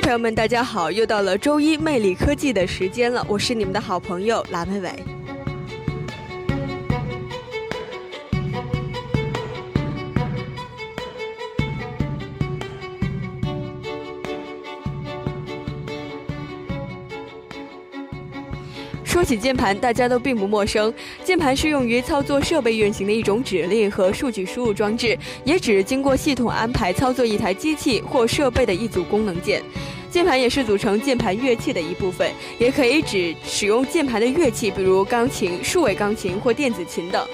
朋友们，大家好！又到了周一魅力科技的时间了，我是你们的好朋友蓝伟伟。说起键盘，大家都并不陌生。键盘是用于操作设备运行的一种指令和数据输入装置，也指经过系统安排操作一台机器或设备的一组功能键。键盘也是组成键盘乐器的一部分，也可以指使用键盘的乐器，比如钢琴、数位钢琴或电子琴等。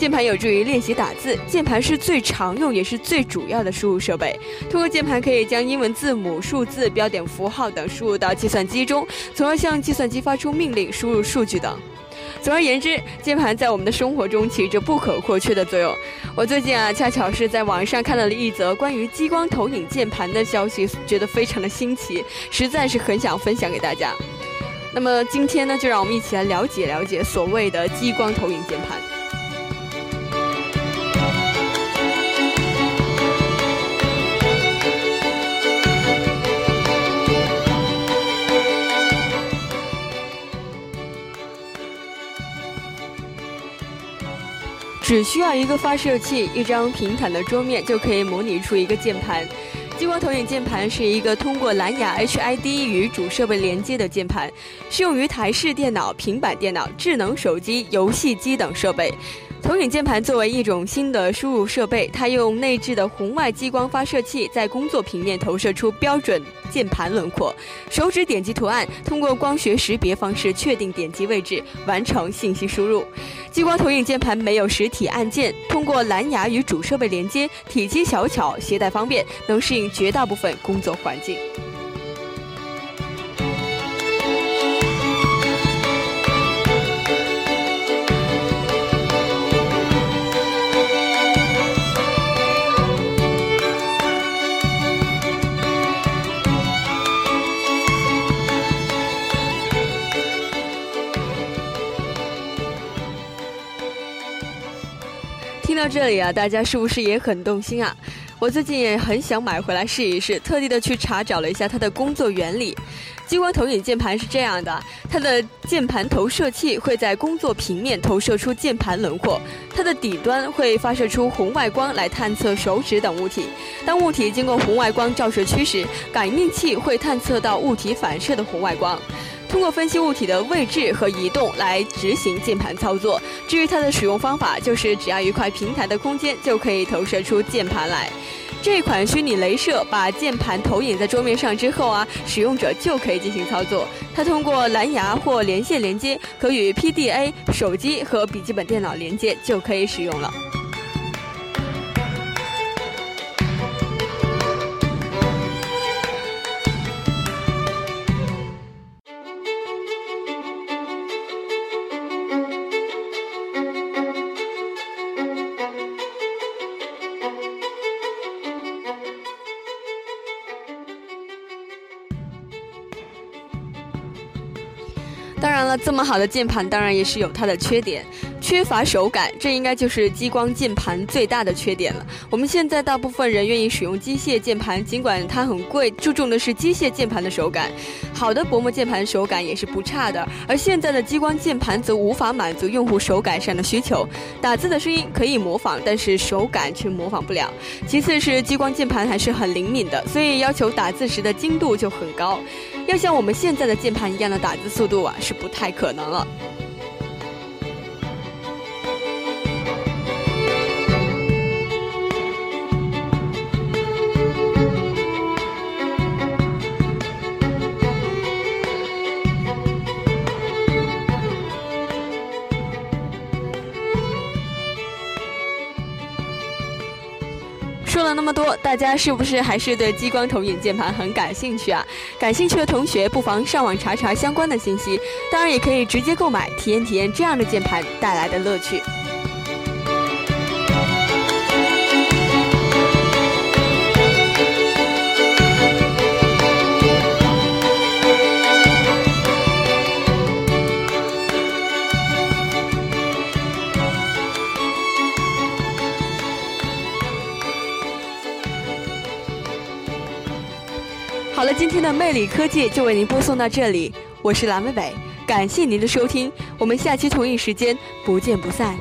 键盘有助于练习打字，键盘是最常用也是最主要的输入设备。通过键盘可以将英文字母、数字、标点符号等输入到计算机中，从而向计算机发出命令、输入数据等。总而言之，键盘在我们的生活中起着不可或缺的作用。我最近啊，恰巧是在网上看到了一则关于激光投影键盘的消息，觉得非常的新奇，实在是很想分享给大家。那么今天呢，就让我们一起来了解了解所谓的激光投影键盘。只需要一个发射器、一张平坦的桌面，就可以模拟出一个键盘。激光投影键盘是一个通过蓝牙 HID 与主设备连接的键盘，适用于台式电脑、平板电脑、智能手机、游戏机等设备。投影键盘作为一种新的输入设备，它用内置的红外激光发射器在工作平面投射出标准键盘轮廓，手指点击图案，通过光学识别方式确定点击位置，完成信息输入。激光投影键盘没有实体按键，通过蓝牙与主设备连接，体积小巧，携带方便，能适应绝大部分工作环境。听到这里啊，大家是不是也很动心啊？我最近也很想买回来试一试，特地的去查找了一下它的工作原理。激光投影键盘是这样的，它的键盘投射器会在工作平面投射出键盘轮廓，它的底端会发射出红外光来探测手指等物体。当物体经过红外光照射区时，感应器会探测到物体反射的红外光。通过分析物体的位置和移动来执行键盘操作。至于它的使用方法，就是只要一块平台的空间就可以投射出键盘来。这款虚拟镭射把键盘投影在桌面上之后啊，使用者就可以进行操作。它通过蓝牙或连线连接，可与 PDA、手机和笔记本电脑连接，就可以使用了。当然了，这么好的键盘，当然也是有它的缺点。缺乏手感，这应该就是激光键盘最大的缺点了。我们现在大部分人愿意使用机械键盘，尽管它很贵，注重的是机械键盘的手感。好的薄膜键盘手感也是不差的，而现在的激光键盘则无法满足用户手感上的需求。打字的声音可以模仿，但是手感却模仿不了。其次是激光键盘还是很灵敏的，所以要求打字时的精度就很高。要像我们现在的键盘一样的打字速度啊，是不太可能了。那么多，大家是不是还是对激光投影键盘很感兴趣啊？感兴趣的同学不妨上网查查相关的信息，当然也可以直接购买，体验体验这样的键盘带来的乐趣。好了，今天的魅力科技就为您播送到这里，我是蓝莓北，感谢您的收听，我们下期同一时间不见不散。